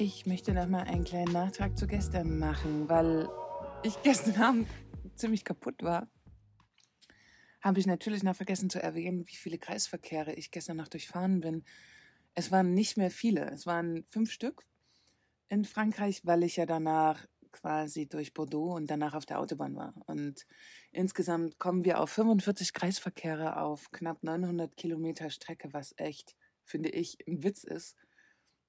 Ich möchte noch mal einen kleinen Nachtrag zu gestern machen, weil ich gestern Abend ziemlich kaputt war. Habe ich natürlich noch vergessen zu erwähnen, wie viele Kreisverkehre ich gestern noch durchfahren bin. Es waren nicht mehr viele. Es waren fünf Stück in Frankreich, weil ich ja danach quasi durch Bordeaux und danach auf der Autobahn war. Und insgesamt kommen wir auf 45 Kreisverkehre auf knapp 900 Kilometer Strecke, was echt, finde ich, ein Witz ist.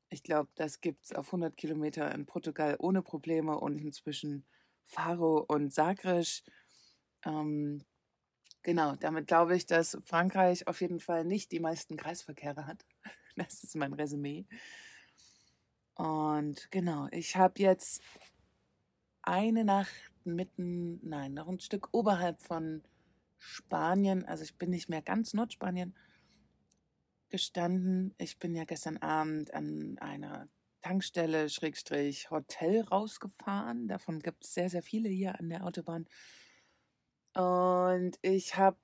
Ich glaube, das gibt es auf 100 Kilometer in Portugal ohne Probleme und inzwischen Faro und Sagres. Ähm, genau, damit glaube ich, dass Frankreich auf jeden Fall nicht die meisten Kreisverkehre hat. Das ist mein Resümee. Und genau, ich habe jetzt eine Nacht mitten, nein, noch ein Stück oberhalb von Spanien, also ich bin nicht mehr ganz Nordspanien gestanden. Ich bin ja gestern Abend an einer Tankstelle, Schrägstrich, Hotel rausgefahren. Davon gibt es sehr, sehr viele hier an der Autobahn. Und ich habe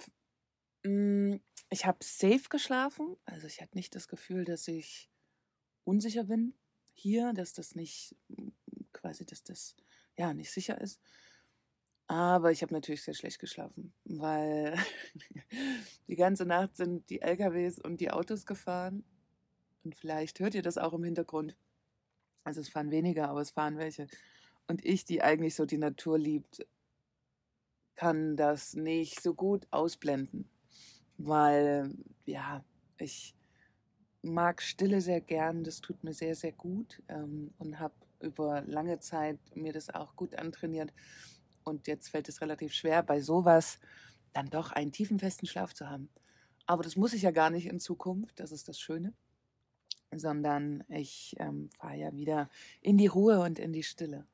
mm, ich habe safe geschlafen. Also ich hatte nicht das Gefühl, dass ich unsicher bin hier, dass das nicht quasi, dass das ja nicht sicher ist. Aber ich habe natürlich sehr schlecht geschlafen, weil die ganze Nacht sind die LKWs und die Autos gefahren. Und vielleicht hört ihr das auch im Hintergrund. Also es fahren weniger, aber es fahren welche. Und ich, die eigentlich so die Natur liebt, kann das nicht so gut ausblenden, weil ja, ich mag Stille sehr gern, das tut mir sehr, sehr gut ähm, und habe über lange Zeit mir das auch gut antrainiert. Und jetzt fällt es relativ schwer, bei sowas dann doch einen tiefen, festen Schlaf zu haben. Aber das muss ich ja gar nicht in Zukunft, das ist das Schöne sondern ich ähm, fahre ja wieder in die Ruhe und in die Stille.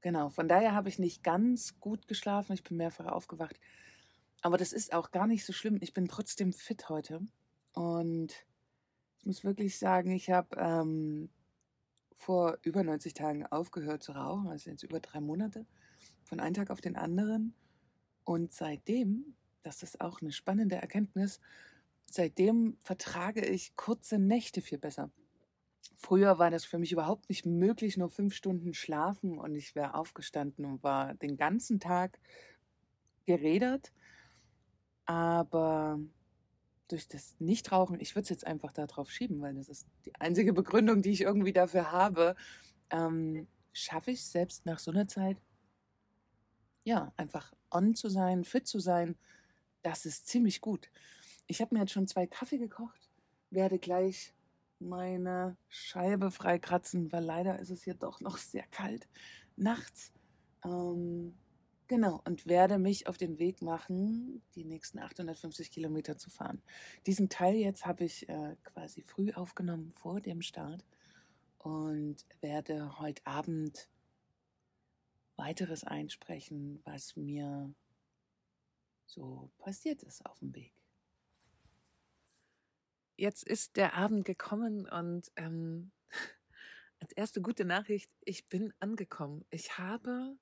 Genau, von daher habe ich nicht ganz gut geschlafen, ich bin mehrfach aufgewacht. Aber das ist auch gar nicht so schlimm. Ich bin trotzdem fit heute. Und ich muss wirklich sagen, ich habe ähm, vor über 90 Tagen aufgehört zu rauchen, also jetzt über drei Monate, von einem Tag auf den anderen. Und seitdem, das ist auch eine spannende Erkenntnis, seitdem vertrage ich kurze Nächte viel besser. Früher war das für mich überhaupt nicht möglich, nur fünf Stunden schlafen und ich wäre aufgestanden und war den ganzen Tag geredert. Aber durch das Nichtrauchen, ich würde es jetzt einfach darauf schieben, weil das ist die einzige Begründung, die ich irgendwie dafür habe, ähm, schaffe ich selbst nach so einer Zeit, ja, einfach on zu sein, fit zu sein. Das ist ziemlich gut. Ich habe mir jetzt schon zwei Kaffee gekocht, werde gleich meine Scheibe freikratzen, weil leider ist es hier doch noch sehr kalt nachts. Ähm, genau, und werde mich auf den Weg machen, die nächsten 850 Kilometer zu fahren. Diesen Teil jetzt habe ich äh, quasi früh aufgenommen vor dem Start und werde heute Abend weiteres einsprechen, was mir so passiert ist auf dem Weg jetzt ist der Abend gekommen und ähm, als erste gute Nachricht, ich bin angekommen. Ich habe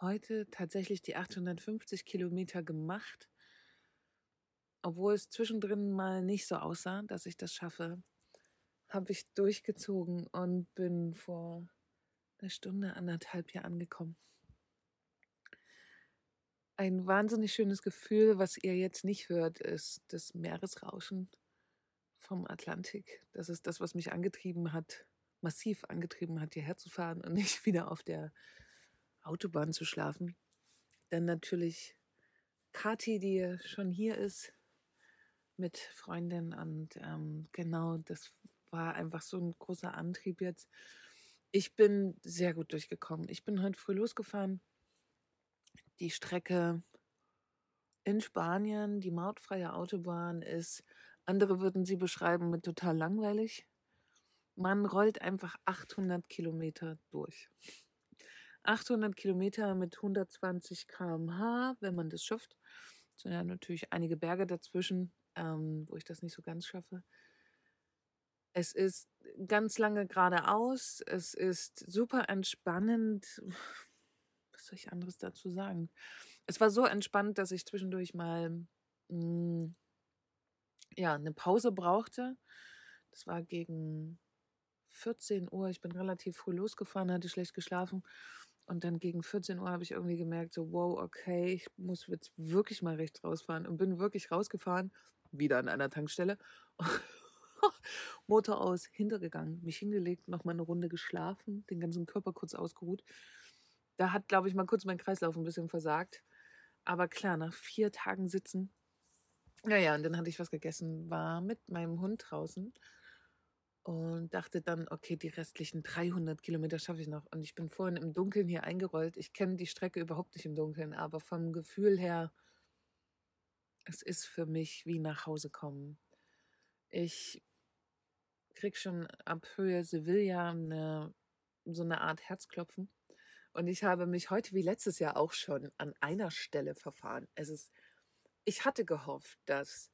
heute tatsächlich die 850 Kilometer gemacht, obwohl es zwischendrin mal nicht so aussah, dass ich das schaffe, habe ich durchgezogen und bin vor einer Stunde, anderthalb hier angekommen. Ein wahnsinnig schönes Gefühl, was ihr jetzt nicht hört, ist das Meeresrauschen vom Atlantik. Das ist das, was mich angetrieben hat, massiv angetrieben hat, hierher zu fahren und nicht wieder auf der Autobahn zu schlafen. Dann natürlich Kati, die schon hier ist mit Freundin und ähm, genau, das war einfach so ein großer Antrieb jetzt. Ich bin sehr gut durchgekommen. Ich bin heute früh losgefahren. Die Strecke in Spanien, die mautfreie Autobahn ist andere würden sie beschreiben mit total langweilig. Man rollt einfach 800 Kilometer durch. 800 Kilometer mit 120 km/h, wenn man das schafft. Es sind ja natürlich einige Berge dazwischen, ähm, wo ich das nicht so ganz schaffe. Es ist ganz lange geradeaus. Es ist super entspannend. Was soll ich anderes dazu sagen? Es war so entspannt, dass ich zwischendurch mal mh, hm, ja, eine Pause brauchte. Das war gegen 14 Uhr, ich bin relativ früh losgefahren, hatte schlecht geschlafen. Und dann gegen 14 Uhr habe ich irgendwie gemerkt, so, wow, okay, ich muss jetzt wirklich mal rechts rausfahren. Und bin wirklich rausgefahren, wieder an einer Tankstelle. Motor aus, hintergegangen, mich hingelegt, nochmal eine Runde geschlafen, den ganzen Körper kurz ausgeruht. Da hat, glaube ich, mal kurz mein Kreislauf ein bisschen versagt. Aber klar, nach vier Tagen sitzen, naja, und dann hatte ich was gegessen, war mit meinem Hund draußen und dachte dann, okay, die restlichen 300 Kilometer schaffe ich noch. Und ich bin vorhin im Dunkeln hier eingerollt. Ich kenne die Strecke überhaupt nicht im Dunkeln, aber vom Gefühl her, es ist für mich wie nach Hause kommen. Ich krieg schon ab Höhe Sevilla eine, so eine Art Herzklopfen. Und ich habe mich heute wie letztes Jahr auch schon an einer Stelle verfahren. Es ist, ich hatte gehofft, dass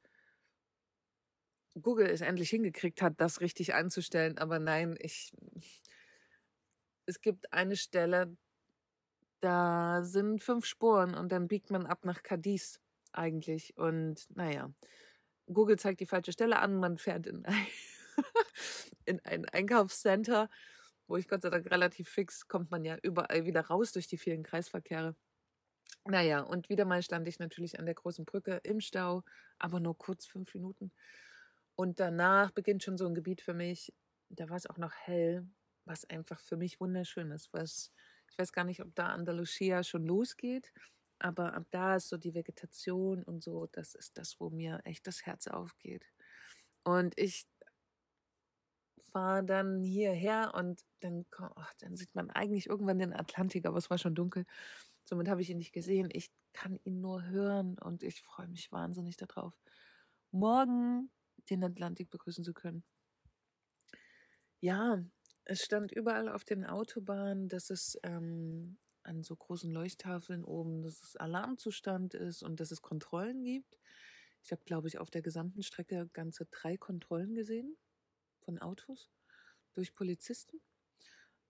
Google es endlich hingekriegt hat, das richtig einzustellen, aber nein, ich, es gibt eine Stelle, da sind fünf Spuren und dann biegt man ab nach Cadiz eigentlich. Und naja, Google zeigt die falsche Stelle an, man fährt in in ein Einkaufscenter, wo ich Gott sei Dank relativ fix, kommt man ja überall wieder raus durch die vielen Kreisverkehre. Naja, und wieder mal stand ich natürlich an der großen Brücke im Stau, aber nur kurz fünf Minuten. Und danach beginnt schon so ein Gebiet für mich, da war es auch noch hell, was einfach für mich wunderschön ist. Was, ich weiß gar nicht, ob da Andalusia schon losgeht, aber ab da ist so die Vegetation und so, das ist das, wo mir echt das Herz aufgeht. Und ich fahre dann hierher und dann, oh, dann sieht man eigentlich irgendwann den Atlantik, aber es war schon dunkel. Somit habe ich ihn nicht gesehen. Ich kann ihn nur hören und ich freue mich wahnsinnig darauf, morgen den Atlantik begrüßen zu können. Ja, es stand überall auf den Autobahnen, dass es ähm, an so großen Leuchttafeln oben, dass es Alarmzustand ist und dass es Kontrollen gibt. Ich habe, glaube ich, auf der gesamten Strecke ganze drei Kontrollen gesehen von Autos durch Polizisten.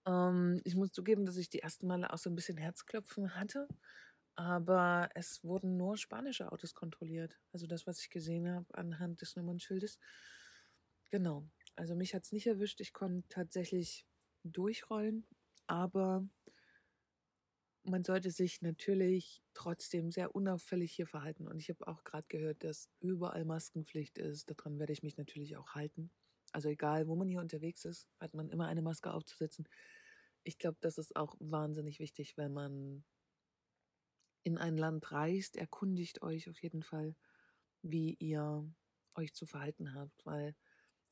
Ähm, ich muss zugeben, dass ich die ersten Male auch so ein bisschen Herzklopfen hatte, aber es wurden nur spanische Autos kontrolliert. Also das, was ich gesehen habe anhand des Nummernschildes. Genau. Also mich hat es nicht erwischt. Ich konnte tatsächlich durchrollen, aber man sollte sich natürlich trotzdem sehr unauffällig hier verhalten. Und ich habe auch gerade gehört, dass überall Maskenpflicht ist. Daran werde ich mich natürlich auch halten. Also egal, wo man hier unterwegs ist, hat man immer eine Maske aufzusetzen. Ich glaube, das ist auch wahnsinnig wichtig, wenn man in ein Land reist. Erkundigt euch auf jeden Fall, wie ihr euch zu verhalten habt, weil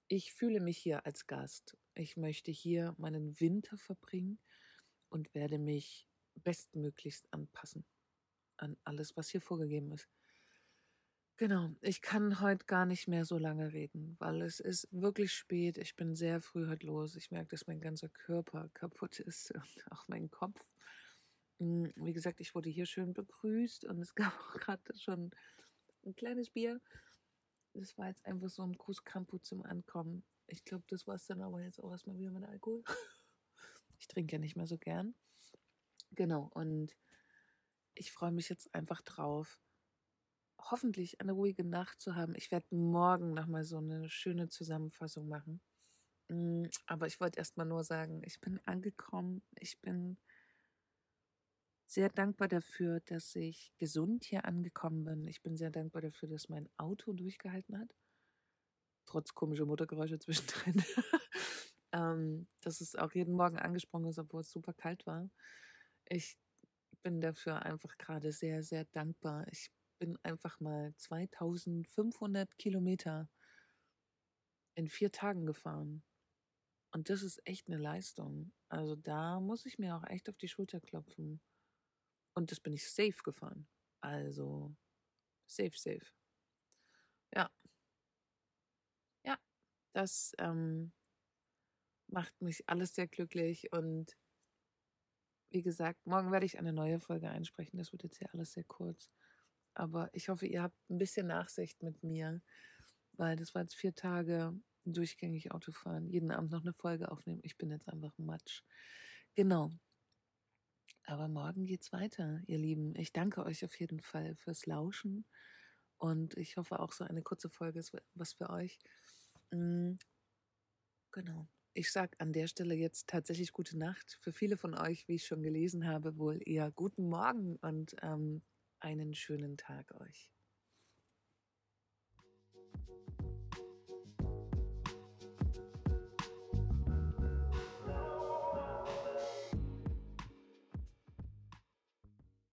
ich fühle mich hier als Gast. Ich möchte hier meinen Winter verbringen und werde mich bestmöglichst anpassen an alles, was hier vorgegeben ist. Genau, ich kann heute gar nicht mehr so lange reden, weil es ist wirklich spät. Ich bin sehr früh heute los. Ich merke, dass mein ganzer Körper kaputt ist und auch mein Kopf. Hm, wie gesagt, ich wurde hier schön begrüßt und es gab auch gerade schon ein kleines Bier. Das war jetzt einfach so ein Grußkampu zum Ankommen. Ich glaube, das war es dann aber jetzt auch erstmal wieder mit Alkohol. Ich trinke ja nicht mehr so gern. Genau, und ich freue mich jetzt einfach drauf, hoffentlich eine ruhige Nacht zu haben. Ich werde morgen nochmal so eine schöne Zusammenfassung machen. Mm, aber ich wollte erstmal nur sagen, ich bin angekommen. Ich bin sehr dankbar dafür, dass ich gesund hier angekommen bin. Ich bin sehr dankbar dafür, dass mein Auto durchgehalten hat. Trotz komischer Motorgeräusche zwischendrin. ähm, dass es auch jeden Morgen angesprungen ist, obwohl es super kalt war. Ich bin dafür einfach gerade sehr, sehr dankbar. Ich bin einfach mal 2500 Kilometer in vier Tagen gefahren. Und das ist echt eine Leistung. Also da muss ich mir auch echt auf die Schulter klopfen. Und das bin ich safe gefahren. Also safe, safe. Ja. Ja, das ähm, macht mich alles sehr glücklich und wie gesagt, morgen werde ich eine neue Folge einsprechen. Das wird jetzt hier alles sehr kurz. Aber ich hoffe, ihr habt ein bisschen Nachsicht mit mir, weil das war jetzt vier Tage durchgängig Autofahren, jeden Abend noch eine Folge aufnehmen. Ich bin jetzt einfach Matsch. Genau. Aber morgen geht's weiter, ihr Lieben. Ich danke euch auf jeden Fall fürs Lauschen und ich hoffe auch so eine kurze Folge ist was für euch. Mm, genau. ich sage an der Stelle jetzt tatsächlich gute Nacht. Für viele von euch, wie ich schon gelesen habe, wohl eher guten Morgen und ähm, einen schönen Tag euch.